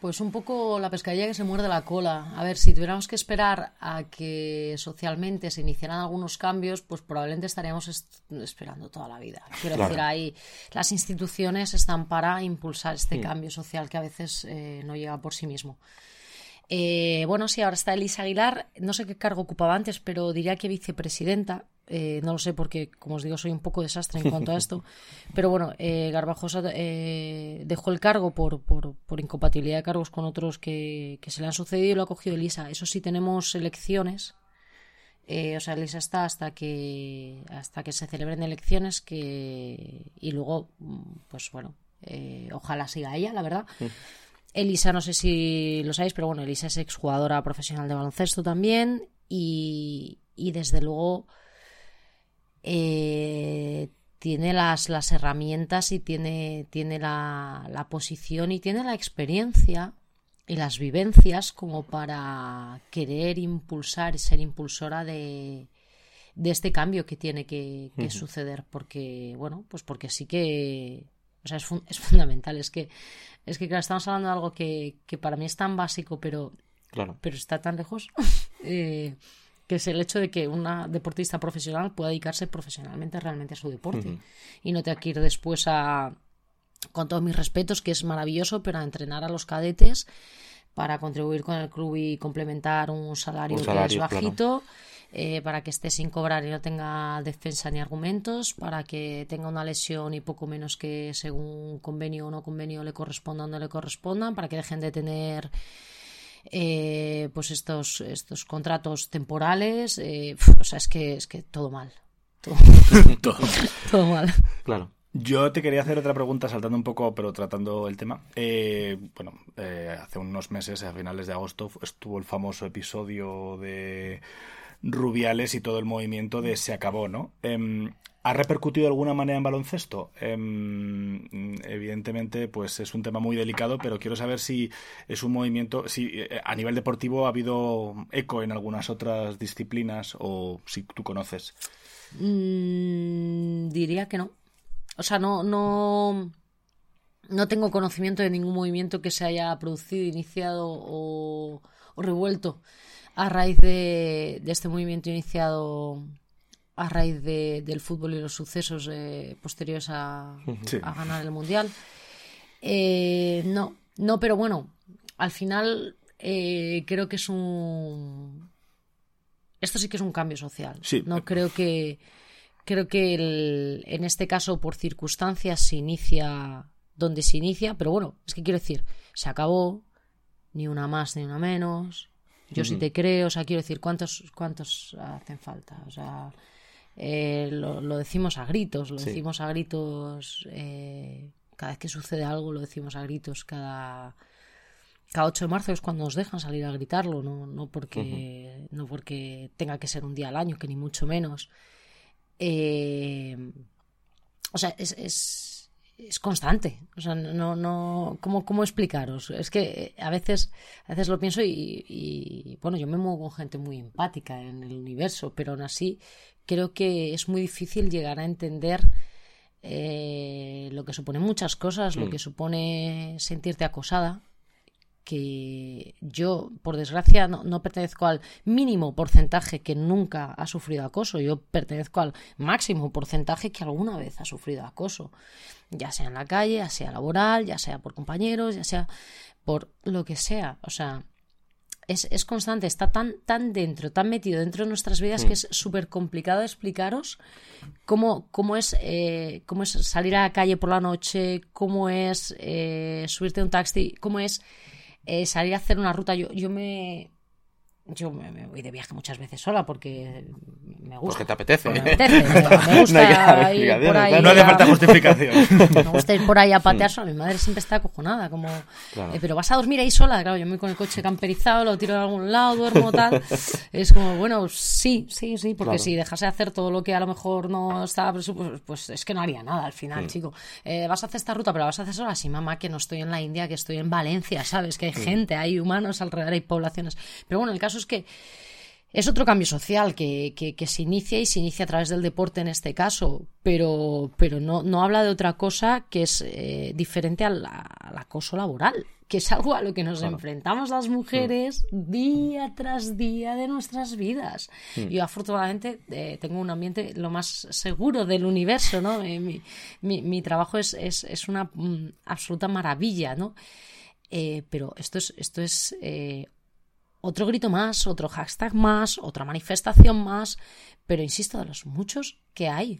Pues un poco la pescadilla que se muerde la cola. A ver, si tuviéramos que esperar a que socialmente se iniciaran algunos cambios, pues probablemente estaríamos esperando toda la vida. Quiero decir, ahí las instituciones están para impulsar este mm. cambio social que a veces eh, no llega por sí mismo. Eh, bueno, sí, ahora está Elisa Aguilar. No sé qué cargo ocupaba antes, pero diría que vicepresidenta. Eh, no lo sé porque, como os digo, soy un poco desastre en cuanto a esto. [LAUGHS] Pero bueno, eh, Garbajosa eh, dejó el cargo por, por, por, incompatibilidad de cargos con otros que, que, se le han sucedido y lo ha cogido Elisa. Eso sí, tenemos elecciones. o sea, Elisa está hasta que hasta que se celebren elecciones que y luego, pues bueno, ojalá siga ella, la verdad. Elisa, no sé si lo sabéis, pero bueno, Elisa es exjugadora profesional de baloncesto también y, y desde luego eh, tiene las, las, herramientas y tiene, tiene la, la, posición y tiene la experiencia y las vivencias como para querer impulsar y ser impulsora de, de este cambio que tiene que, suceder porque bueno pues porque sí que o sea es, es fundamental es que es que claro, estamos hablando de algo que, que para mí es tan básico pero claro. pero está tan lejos [LAUGHS] eh, que es el hecho de que una deportista profesional pueda dedicarse profesionalmente realmente a su deporte y no tenga que ir después a, con todos mis respetos, que es maravilloso, pero a entrenar a los cadetes para contribuir con el club y complementar un salario, que es bajito. Eh, para que esté sin cobrar y no tenga defensa ni argumentos, para que tenga una lesión y poco menos que según convenio o no convenio le corresponda o no le correspondan, para que dejen de tener eh, pues estos, estos contratos temporales. Eh, o sea, es que, es que todo mal. Todo, [LAUGHS] todo. mal. Claro. Yo te quería hacer otra pregunta, saltando un poco, pero tratando el tema. Eh, bueno, hace unos meses, a finales de agosto, estuvo el famoso episodio de Rubiales y todo el movimiento de se acabó, ¿no? Em, ¿Ha repercutido de alguna manera en baloncesto? Em, evidentemente, pues es un tema muy delicado, pero quiero saber si es un movimiento, si eh, a nivel deportivo ha habido eco en algunas otras disciplinas o si tú conoces. Mm, diría que no. O sea, no, no, no tengo conocimiento de ningún movimiento que se haya producido, iniciado o, o revuelto a raíz de, de, este movimiento iniciado a raíz de, del fútbol y los sucesos eh, posteriores a, Sí. a ganar el mundial. Eh, no, no, pero bueno, al final eh, creo que es un. Esto sí que es un cambio social. Sí. No creo que. Creo que el- en este caso, por circunstancias, se inicia donde se inicia, pero bueno, es que quiero decir, se acabó, ni una más ni una menos. Yo sí te creo, o sea, quiero decir, ¿cuántos, cuántos hacen falta? O sea, eh, lo, lo decimos a gritos, lo Sí. decimos a gritos eh, cada vez que sucede algo, lo decimos a gritos cada, cada 8 de marzo es cuando nos dejan salir a gritarlo, no, no, porque, no porque tenga que ser un día al año, que ni mucho menos. Eh, o sea, es, es, es constante. O sea, no, no, ¿cómo, ¿cómo explicaros? Es que a veces, a veces lo pienso y, y, bueno, yo me muevo con gente muy empática en el universo, pero aún así creo que es muy difícil llegar a entender eh, lo que supone muchas cosas, lo que supone sentirte acosada, que yo, por desgracia, no, no pertenezco al mínimo porcentaje que nunca ha sufrido acoso, yo pertenezco al máximo porcentaje que alguna vez ha sufrido acoso, ya sea en la calle, ya sea laboral, ya sea por compañeros, ya sea por lo que sea, o sea, es, es constante, está tan, tan dentro, tan metido dentro de nuestras vidas que es súper complicado explicaros cómo, cómo, es, eh, cómo es salir a la calle por la noche, cómo es eh, subirte a un taxi, cómo es eh, salir a hacer una ruta. Yo, yo me. Yo me, me voy de viaje muchas veces sola porque me gusta. Porque te apetece. Me apetece, me, [LAUGHS] gusta No hay que dar ir por ahí. No hace a- falta justificación. [LAUGHS] me gusta ir por ahí a patear sola. Mi madre siempre está acojonada, como, Claro. eh, pero vas a dormir ahí sola. Claro, yo me voy con el coche camperizado, lo tiro en algún lado, duermo, tal. Es como, bueno, sí, sí, sí, porque Claro. si dejase de hacer todo lo que a lo mejor no estaba presupuesto, pues es que no haría nada al final, chico. Eh, vas a hacer esta ruta, pero la vas a hacer sola. Sí, mamá, que no estoy en la India, que estoy en Valencia, ¿sabes? Que hay gente, hay humanos alrededor, hay poblaciones. Pero bueno, el caso es que es otro cambio social que, que, que se inicia y se inicia a través del deporte en este caso, pero, pero no, no habla de otra cosa que es eh, diferente al, al acoso laboral, que es algo a lo que nos enfrentamos las mujeres día tras día de nuestras vidas. Yo afortunadamente eh, tengo un ambiente lo más seguro del universo, ¿no? Eh, mi, mi, mi trabajo es, es, es una mm, absoluta maravilla, ¿no? Eh, pero esto es, esto es eh, otro grito más, otro hashtag más, otra manifestación más, pero insisto, de los muchos que hay.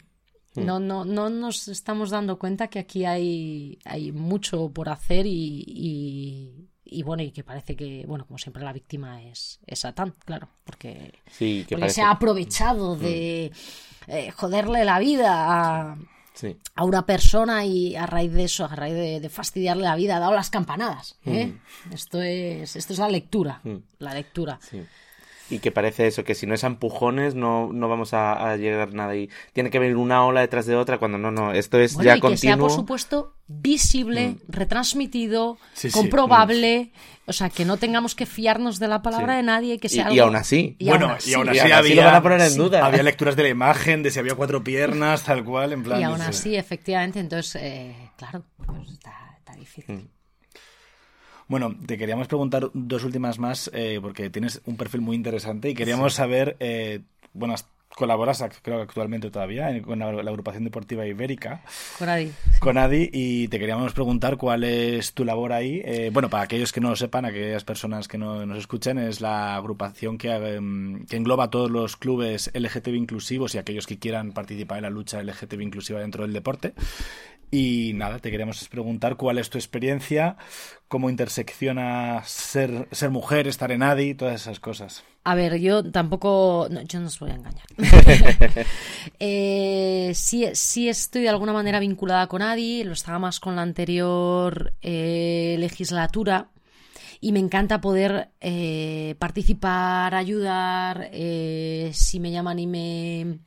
No, no, no nos estamos dando cuenta que aquí hay, hay mucho por hacer y, y, y bueno, y que parece que, bueno, como siempre la víctima es, es Satán, claro, porque, Sí, que porque parece. se ha aprovechado de eh, joderle la vida a, Sí. a una persona y a raíz de eso, a raíz de, de fastidiarle la vida, ha dado las campanadas. ¿eh? Esto, es, esto es la lectura, la lectura. Sí. Y que parece eso, que si no es a empujones no, no vamos a, a llegar a nada. Y tiene que venir una ola detrás de otra cuando no, no. Esto es Bueno, ya y que sea, continuo. por supuesto, visible, retransmitido, Sí, sí. comprobable. O sea, que no tengamos que fiarnos de la palabra Sí. de nadie, que sea y algo- aún así. Y bueno, aún así. y aún Y así, aún así había, lo van a poner en sí, duda. había lecturas de la imagen, de si había cuatro piernas, tal cual, en plan. Y aún sí. así, efectivamente, entonces, eh, claro, pues está, está difícil. Bueno, te queríamos preguntar dos últimas más, eh, porque tienes un perfil muy interesante y queríamos saber, eh, bueno, colaboras creo que actualmente todavía en- con la, la agrupación deportiva ibérica, Con Adi. con Adi, y te queríamos preguntar cuál es tu labor ahí. Eh, bueno, para aquellos que no lo sepan, aquellas personas que no nos escuchen, es la agrupación que, em, que engloba a todos los clubes LGTB inclusivos y aquellos que quieran participar en la lucha LGTB inclusiva dentro del deporte. Y nada, te queríamos preguntar cuál es tu experiencia, cómo intersecciona ser, ser mujer, estar en ADI, todas esas cosas. A ver, yo tampoco. no, yo no os voy a engañar. [LAUGHS] Eh, sí, sí estoy de alguna manera vinculada con Adi, lo estaba más con la anterior eh, legislatura. Y me encanta poder eh, participar, ayudar, eh, si me llaman y me.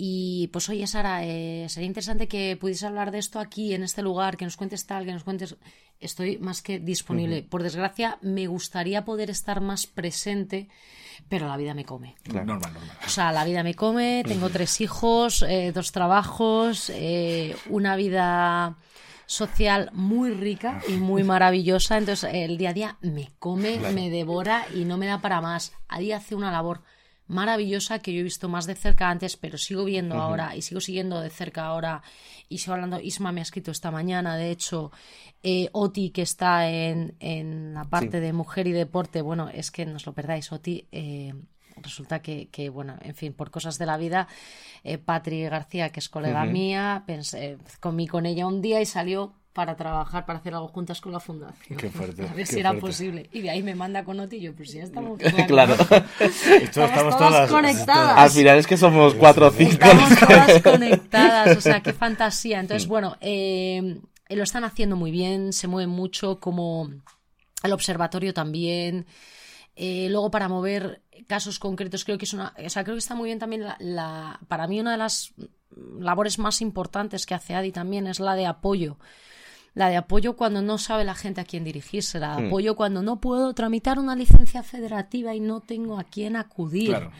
Y pues oye, Sara, eh, sería interesante que pudiese hablar de esto aquí, en este lugar, que nos cuentes tal, que nos cuentes. Estoy más que disponible. Por desgracia, me gustaría poder estar más presente, pero la vida me come. Normal, normal. O sea, la vida me come, tengo tres hijos, eh, dos trabajos, eh, una vida social muy rica y muy [LAUGHS] maravillosa. Entonces, el día a día me come, me devora y no me da para más. Ahí hace una labor maravillosa que yo he visto más de cerca antes, pero sigo viendo ahora y sigo siguiendo de cerca ahora. Y sigo hablando, Isma me ha escrito esta mañana, de hecho, eh, Oti, que está en, en la parte de mujer y deporte, bueno, es que no os lo perdáis, Oti. Eh, resulta que, que, bueno, en fin, por cosas de la vida, eh, Patri García, que es colega mía, pensé, comí con ella un día y salió para trabajar, para hacer algo juntas con la fundación. Qué fuerte. [LAUGHS] A ver si era fuerte. posible. Y de ahí me manda con Otillo, pues ya estamos. [LAUGHS] Claro. [LAUGHS] Esto Estamos todas conectadas. Al final es que somos cuatro o cinco. Estamos todas conectadas, o sea, qué fantasía. Entonces, bueno, eh, lo están haciendo muy bien, se mueven mucho, como el observatorio también. Eh, luego, para mover casos concretos, creo que es una. O sea, creo que está muy bien también la, la- Para mí, una de las labores más importantes que hace Adi también es la de apoyo. La de apoyo cuando no sabe la gente a quién dirigirse, la de apoyo cuando no puedo tramitar una licencia federativa y no tengo a quién acudir. Claro.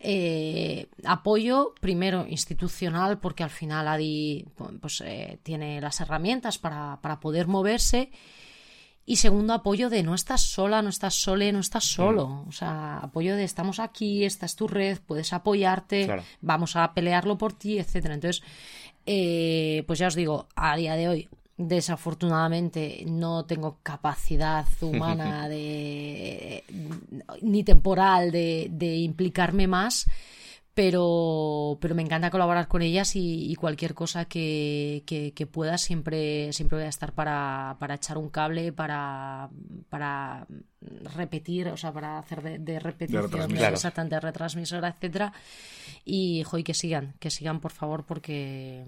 Eh, apoyo primero institucional porque al final Adi pues, eh, tiene las herramientas para, para poder moverse y segundo apoyo de no estás sola, no estás sole, no estás solo. O sea, apoyo de estamos aquí, esta es tu red, puedes apoyarte, Claro. vamos a pelearlo por ti, etcétera. Entonces, eh, pues ya os digo, a día de hoy, desafortunadamente, no tengo capacidad [LAUGHS] humana de ni temporal de, de implicarme más. Pero, pero me encanta colaborar con ellas y, y cualquier cosa que, que- que pueda siempre, siempre voy a estar para, para echar un cable, para, para repetir, o sea, para hacer de, de repetición. Claro. exactamente, de retransmisora, etcétera. Y, jo, y que sigan, que sigan, por favor, porque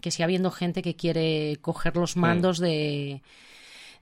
que siga habiendo gente que quiere coger los mandos de,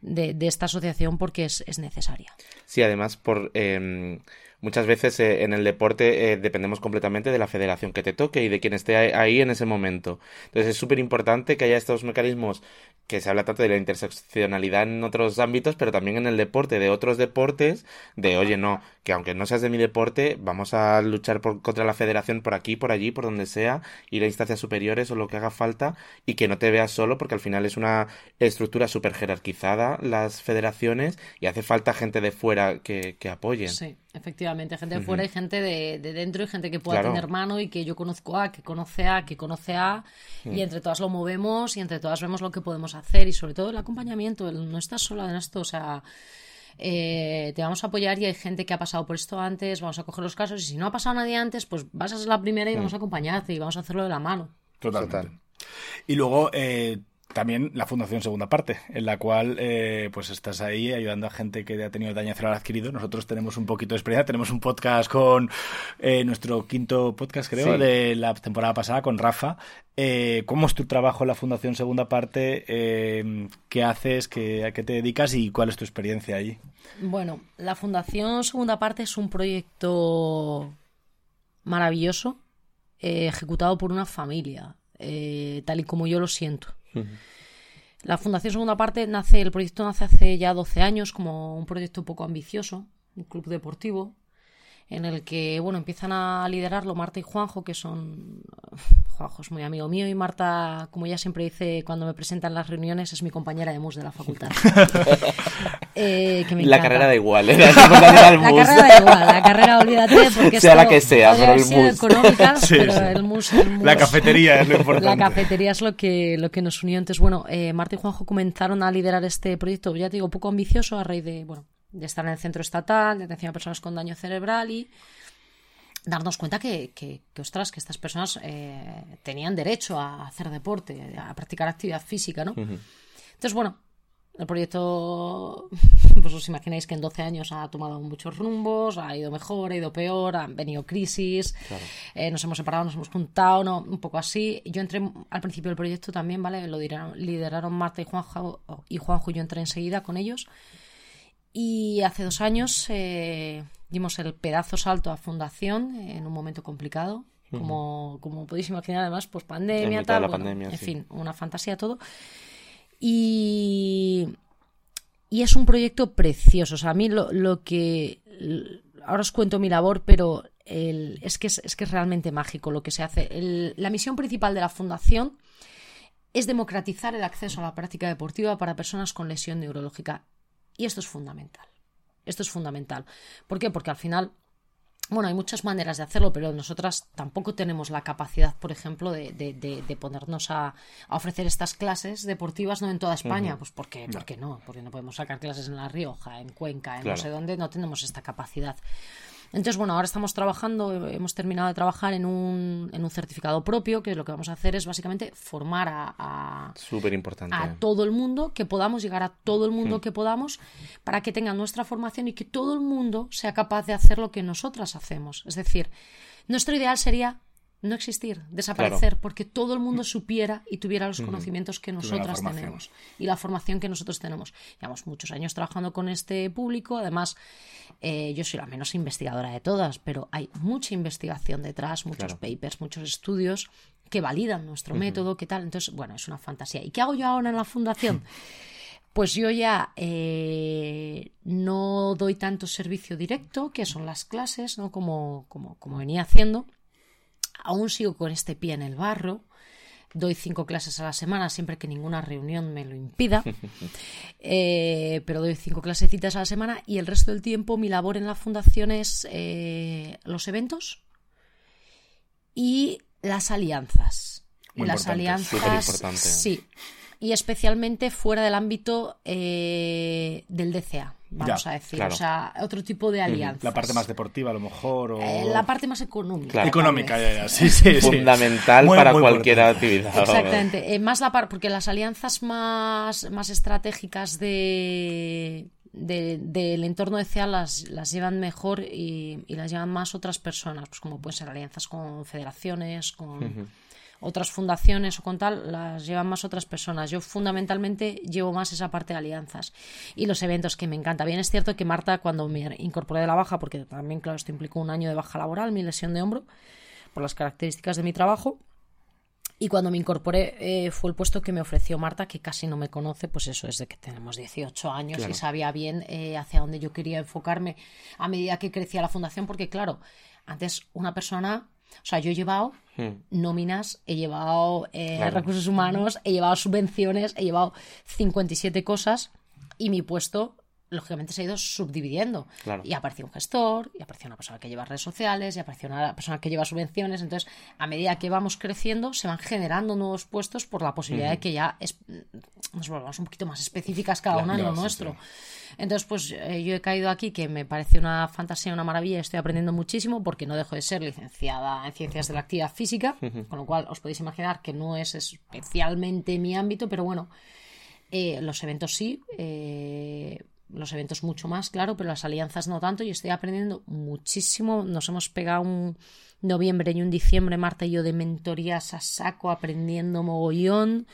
de, de esta asociación porque es, es necesaria. Sí, además, por eh, muchas veces eh, en el deporte eh, dependemos completamente de la federación que te toque y de quien esté ahí- en ese momento. Entonces es súper importante que haya estos mecanismos que se habla tanto de la interseccionalidad en otros ámbitos, pero también en el deporte, de otros deportes, de oye, no, que aunque no seas de mi deporte, vamos a luchar por, contra la federación por aquí, por allí, por donde sea, ir a instancias superiores o lo que haga falta, y que no te veas solo, porque al final es una estructura súper jerarquizada, las federaciones, y hace falta gente de fuera que, que apoyen. Sí, efectivamente, gente de fuera y gente de, de dentro y gente que pueda Claro. tener mano y que yo conozco a, que conoce a, que conoce a, y entre todas lo movemos y entre todas vemos lo que podemos hacer y sobre todo el acompañamiento, el no estás sola en esto, o sea, eh, te vamos a apoyar y hay gente que ha pasado por esto antes, vamos a coger los casos y si no ha pasado nadie antes, pues vas a ser la primera y vamos a acompañarte y vamos a hacerlo de la mano. Totalmente. Total. Y luego eh, también la Fundación Segunda Parte, en la cual eh, pues estás ahí ayudando a gente que ha tenido daño cerebral adquirido. Nosotros tenemos un poquito de experiencia, tenemos un podcast con eh, nuestro quinto podcast, creo, Sí. de la temporada pasada con Rafa. Eh, ¿Cómo es tu trabajo en la Fundación Segunda Parte? Eh, ¿Qué haces? ¿Qué, ¿A qué te dedicas? ¿Y cuál es tu experiencia allí? Bueno, la Fundación Segunda Parte es un proyecto maravilloso, eh, ejecutado por una familia, eh, tal y como yo lo siento. La Fundación Segunda Parte nace, el proyecto nace hace ya 12 años como un proyecto poco ambicioso, un club deportivo, en el que, bueno, empiezan a liderarlo Marta y Juanjo, que son... [LAUGHS] Juanjo es muy amigo mío y Marta, como ella siempre dice cuando me presentan las reuniones, es mi compañera de MUS de la facultad. [LAUGHS] Eh, que me La carrera da igual, ¿eh? [LAUGHS] La La carrera da igual, la carrera olvídate porque Sea esto la que sea, pero el mus. económica, Sí, pero sí. el mus, el mus- La cafetería es lo importante. La cafetería es lo que, lo que nos unió. Entonces, bueno, eh, Marta y Juanjo comenzaron a liderar este proyecto, ya te digo, poco ambicioso a raíz de, bueno, de estar en el centro estatal, de atención a personas con daño cerebral y darnos cuenta que, que, que, ostras, que estas personas eh, tenían derecho a hacer deporte, a practicar actividad física, ¿no? Entonces, bueno, el proyecto, [LAUGHS] pues os imagináis que en 12 años ha tomado muchos rumbos, ha ido mejor, ha ido peor, han venido crisis, eh, nos hemos separado, nos hemos juntado, ¿no? un poco así. Yo entré al principio del proyecto también, ¿vale? Lo lideraron, lideraron Marta y Juanjo, y Juanjo yo entré enseguida con ellos. Y hace dos años eh, dimos el pedazo salto a fundación en un momento complicado. Como, como podéis imaginar, además, pues pandemia, tal. la bueno, pandemia, en sí. fin, una fantasía todo. Y, y es un proyecto precioso. O sea, a mí lo, lo que. Ahora os cuento mi labor, pero el- es, que es, es que es realmente mágico lo que se hace. El- la misión principal de la fundación es democratizar el acceso a la práctica deportiva para personas con lesión neurológica. Y esto es fundamental. Esto es fundamental. ¿Por qué? Porque al final bueno, hay muchas maneras de hacerlo, pero nosotras tampoco tenemos la capacidad, por ejemplo, de, de, ponernos a, ofrecer estas clases deportivas no en toda España. Pues porque, no. ¿por no? Porque no podemos sacar clases en La Rioja, en Cuenca, en no sé dónde, no tenemos esta capacidad. Entonces, bueno, ahora estamos trabajando, hemos terminado de trabajar en un, en un certificado propio, que lo que vamos a hacer es básicamente formar a, a, todo el mundo, que podamos llegar a todo el mundo hmm. que podamos, para que tengan nuestra formación y que todo el mundo sea capaz de hacer lo que nosotras hacemos. Es decir, nuestro ideal sería no existir, desaparecer, porque todo el mundo supiera y tuviera los conocimientos que nosotras tenemos y la formación que nosotros tenemos. Llevamos muchos años trabajando con este público, además eh, yo soy la menos investigadora de todas, pero hay mucha investigación detrás, muchos papers, muchos estudios que validan nuestro método, qué tal. Entonces, bueno, es una fantasía. ¿Y qué hago yo ahora en la fundación? [LAUGHS] Pues yo ya eh, no doy tanto servicio directo, que son las clases, ¿no? Como, como, como venía haciendo Aún sigo con este pie en el barro. Doy cinco clases a la semana siempre que ninguna reunión me lo impida. [LAUGHS] Eh, pero doy cinco clasecitas a la semana y el resto del tiempo mi labor en la fundación es eh, los eventos y las alianzas. las alianzas. Sí. Y especialmente fuera del ámbito eh, del DCA vamos a decir. O sea, otro tipo de alianza. La parte más deportiva, a lo mejor. O... Eh, la parte más económica. Económica, ya, ya. Sí, sí, Fundamental para cualquier actividad. Exactamente. Eh, más la parte, porque las alianzas más, más estratégicas de, del entorno de CEA las, las llevan mejor y, las llevan más otras personas, pues como pueden ser alianzas con federaciones, con otras fundaciones o con tal las llevan más otras personas. Yo fundamentalmente llevo más esa parte de alianzas y los eventos que me encanta. Bien es cierto que Marta cuando me incorporé de la baja, porque también claro esto implicó un año de baja laboral, mi lesión de hombro, por las características de mi trabajo. Y cuando me incorporé eh, fue el puesto que me ofreció Marta, que casi no me conoce, pues eso es de que tenemos 18 años y sabía bien eh, hacia dónde yo quería enfocarme a medida que crecía la fundación, porque claro, antes una persona o sea, yo he llevado hmm. nóminas, he llevado eh, recursos humanos, he llevado subvenciones, he llevado 57 cosas y mi puesto lógicamente se ha ido subdividiendo. Y apareció un gestor, y apareció una persona que lleva redes sociales, y apareció una persona que lleva subvenciones. Entonces, a medida que vamos creciendo, se van generando nuevos puestos por la posibilidad de que ya nos volvamos un poquito más específicas cada una en lo nuestro. Entonces, pues eh, yo he caído aquí que me parece una fantasía, una maravilla, estoy aprendiendo muchísimo porque no dejo de ser licenciada en ciencias de la actividad física, con lo cual os podéis imaginar que no es especialmente mi ámbito, pero bueno, eh, los eventos sí. Eh, los eventos mucho más, claro, pero las alianzas no tanto y estoy aprendiendo muchísimo. Nos hemos pegado un noviembre y un diciembre, Marta y yo, de mentorías a saco, aprendiendo mogollón.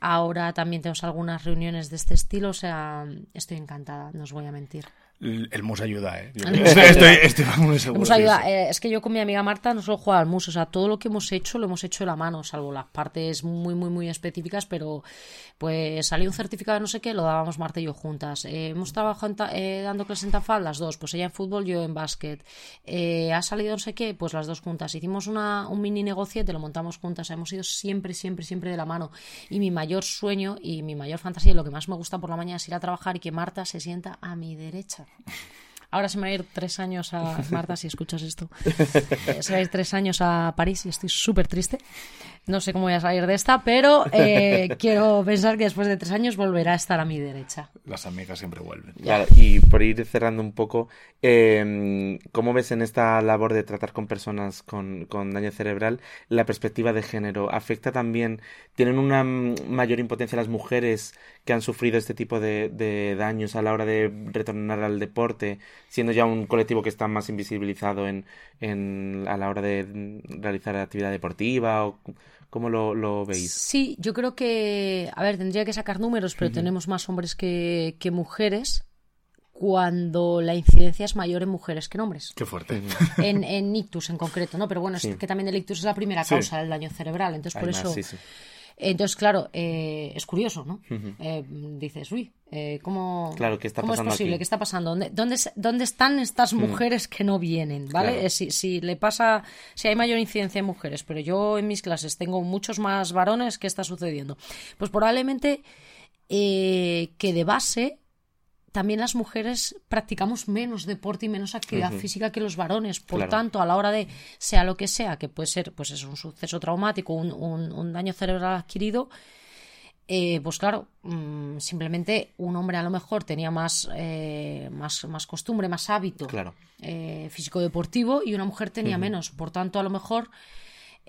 Ahora también tenemos algunas reuniones de este estilo, o sea, estoy encantada, no os voy a mentir. El mus ayuda, ¿eh? [LAUGHS] estoy, estoy, muy seguro. El ayuda. Eh, es que yo con mi amiga Marta no solo juega al mus, o sea, todo lo que hemos hecho lo hemos hecho de la mano, salvo las partes muy, muy, muy específicas, pero pues salió un certificado de no sé qué, lo dábamos Marta y yo juntas. Eh, hemos trabajado eh, dando clases en Tafal, las dos, pues ella en fútbol, yo en básquet. ha salido no sé qué, pues las dos juntas. Hicimos una, un mini negocio, te lo montamos juntas. hemos ido siempre, siempre, siempre de la mano. Y mi mayor sueño y mi mayor fantasía y lo que más me gusta por la mañana es ir a trabajar y que Marta se sienta a mi derecha. Ahora se me va a ir tres años a [LAUGHS] Marta, si escuchas esto. Eh, se va a ir tres años a París y estoy súper triste. No sé cómo voy a salir de esta, pero eh, [LAUGHS] quiero pensar que después de tres años volverá a estar a mi derecha. Las amigas siempre vuelven. y por ir cerrando un poco, eh, ¿cómo ves en esta labor de tratar con personas con, daño cerebral la perspectiva de género? ¿Afecta también, tienen una mayor impotencia las mujeres que han sufrido este tipo de, daños a la hora de retornar al deporte, siendo ya un colectivo que está más invisibilizado en, en, a la hora de realizar actividad deportiva? O, ¿Cómo lo, veis? Sí, yo creo que, a ver, tendría que sacar números, pero tenemos más hombres que, mujeres cuando la incidencia es mayor en mujeres que en hombres. Qué fuerte. [LAUGHS] En, en ictus en concreto, ¿no? Pero bueno, es que también el ictus es la primera causa del daño cerebral, entonces por eso... Entonces, claro, eh, es curioso, ¿no? Eh, dices, uy, eh, ¿cómo, Claro, ¿qué está cómo es posible? aquí? ¿Qué está pasando? ¿Dónde, dónde, están estas mujeres que no vienen? ¿Vale? Claro. Eh, Si, si le pasa, si hay mayor incidencia en mujeres, pero yo en mis clases tengo muchos más varones, ¿qué está sucediendo? Pues probablemente eh, que de base también las mujeres practicamos menos deporte y menos actividad física que los varones. Por Claro. tanto, a la hora de sea lo que sea, que puede ser pues es un suceso traumático, un, un- un daño cerebral adquirido, eh, pues claro, mm, simplemente un hombre a lo mejor tenía más, eh, más, más costumbre, más hábito Claro. eh, físico-deportivo y una mujer tenía menos. Por tanto, a lo mejor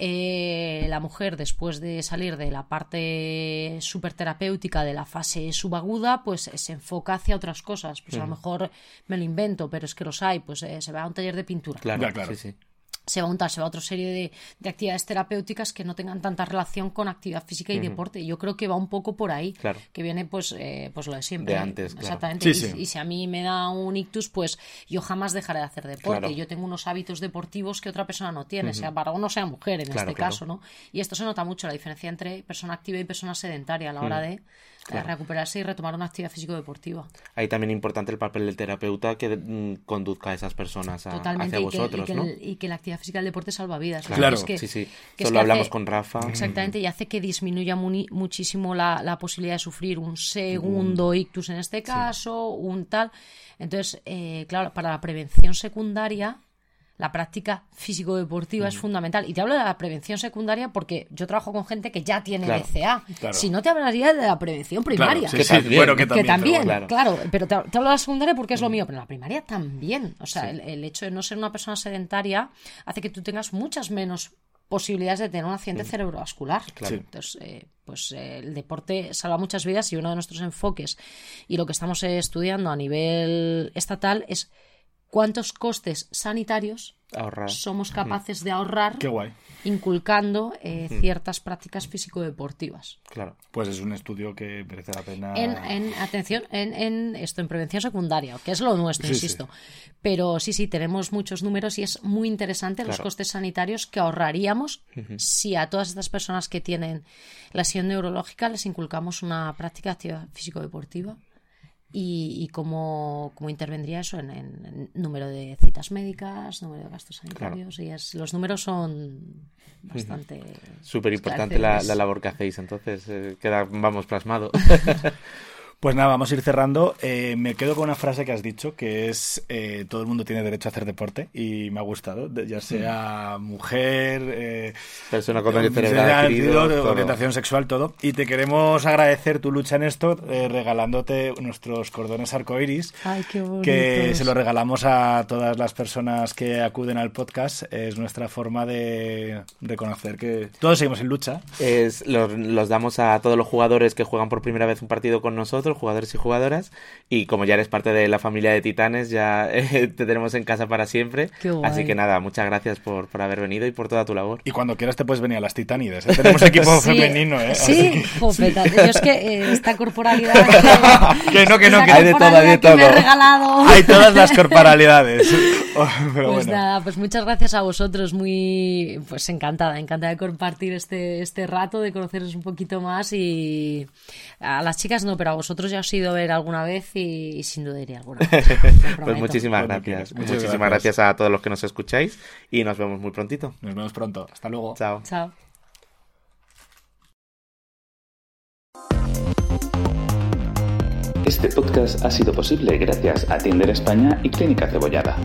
eh, la mujer, después de salir de la parte superterapéutica de la fase subaguda, pues eh, se enfoca hacia otras cosas. Pues a lo mejor me lo invento, pero es que los hay. Pues eh, se va a un taller de pintura Claro, claro. sí, sí. Se va a untar, se va a otra serie de, de actividades terapéuticas que no tengan tanta relación con actividad física y deporte. Yo creo que va un poco por ahí, Claro. que viene pues, eh, pues lo de siempre. De antes, claro. Exactamente. Sí, y, sí. y si a mí me da un ictus, pues yo jamás dejaré de hacer deporte. Claro. Yo tengo unos hábitos deportivos que otra persona no tiene, sea varón o sea mujer en este caso, ¿no? Y esto se nota mucho, la diferencia entre persona activa y persona sedentaria a la hora de eh, recuperarse y retomar una actividad físico-deportiva. Ahí también importante el papel del terapeuta que mm, conduzca a esas personas a- Totalmente. hacia y, que, y vosotros, que ¿no? el- y que la actividad física del deporte salva vidas. Claro. Es que- sí, sí. que es Solo que hablamos hace- con Rafa. Exactamente, y hace que disminuya muchísimo la, la posibilidad de sufrir un segundo ictus en este caso, un tal. Entonces, eh, claro, para la prevención secundaria, la práctica físico-deportiva es fundamental. Y te hablo de la prevención secundaria porque yo trabajo con gente que ya tiene Claro, claro. Si no, te hablaría de la prevención primaria. Claro, sí, Que sí, también. bueno, que Que también. también, pero bueno. claro. pero te, te hablo de la secundaria porque es lo mío, pero la primaria también. O sea, el, el hecho de no ser una persona sedentaria hace que tú tengas muchas menos posibilidades de tener un accidente cerebrovascular. Claro. Entonces, eh, pues eh, el deporte salva muchas vidas y uno de nuestros enfoques y lo que estamos eh, estudiando a nivel estatal es cuántos costes sanitarios Ahorrar. somos capaces de ahorrar Qué guay. inculcando eh, ciertas prácticas físico-deportivas. Claro. Pues es un estudio que merece la pena. En, en- atención, en, en esto, en prevención secundaria, que es lo nuestro, Sí, insisto. Pero sí, sí, tenemos muchos números y es muy interesante los costes sanitarios que ahorraríamos si a todas estas personas que tienen lesión neurológica les inculcamos una práctica de actividad físico-deportiva. Y, y cómo, cómo intervendría eso en, en- número de citas médicas, número de gastos sanitarios. Y es, los números son bastante. Súper importante la, la labor que hacéis, entonces eh, queda, vamos, plasmado. [LAUGHS] Pues nada, vamos a ir cerrando. Eh, me quedo con una frase que has dicho, que es eh, todo el mundo tiene derecho a hacer deporte y me ha gustado, ya sea mujer, eh, Persona con orientación sexual, todo. Y te queremos agradecer tu lucha en esto, eh, regalándote nuestros cordones arcoiris. Ay, qué que se los regalamos a todas las personas que acuden al podcast. Es nuestra forma de reconocer que todos seguimos en lucha. Es, los, los damos a todos los jugadores que juegan por primera vez un partido con nosotros, jugadores y jugadoras. Y como ya eres parte de la familia de Titanes, ya eh, te tenemos en casa para siempre. Qué guay. Así que nada, muchas gracias por, por haber venido y por toda tu labor. Y cuando quieras te puedes venir a las Titánides. ¿eh? Tenemos equipo [LAUGHS] Sí, femenino, ¿eh? Sí, jopeta. Yo es que eh, esta corporalidad [LAUGHS] que, Que no, que no, que hay de todo, hay de todo. Hay todas las corporalidades. [LAUGHS] Oh, Pero pues bueno. nada, pues muchas gracias a vosotros, muy pues encantada, encantada de compartir este, este rato, de conoceros un poquito más y a las chicas no, pero a vosotros ya os he ido a ver alguna vez y, y sin duda iré alguna vez. [LAUGHS] Pues muchísimas gracias. Muchas Muchísimas gracias. gracias a todos los que nos escucháis y nos vemos muy prontito. Nos vemos pronto. Hasta luego. Chao. Chao. Este podcast ha sido posible gracias a Tinder España y Clínica Cebollada.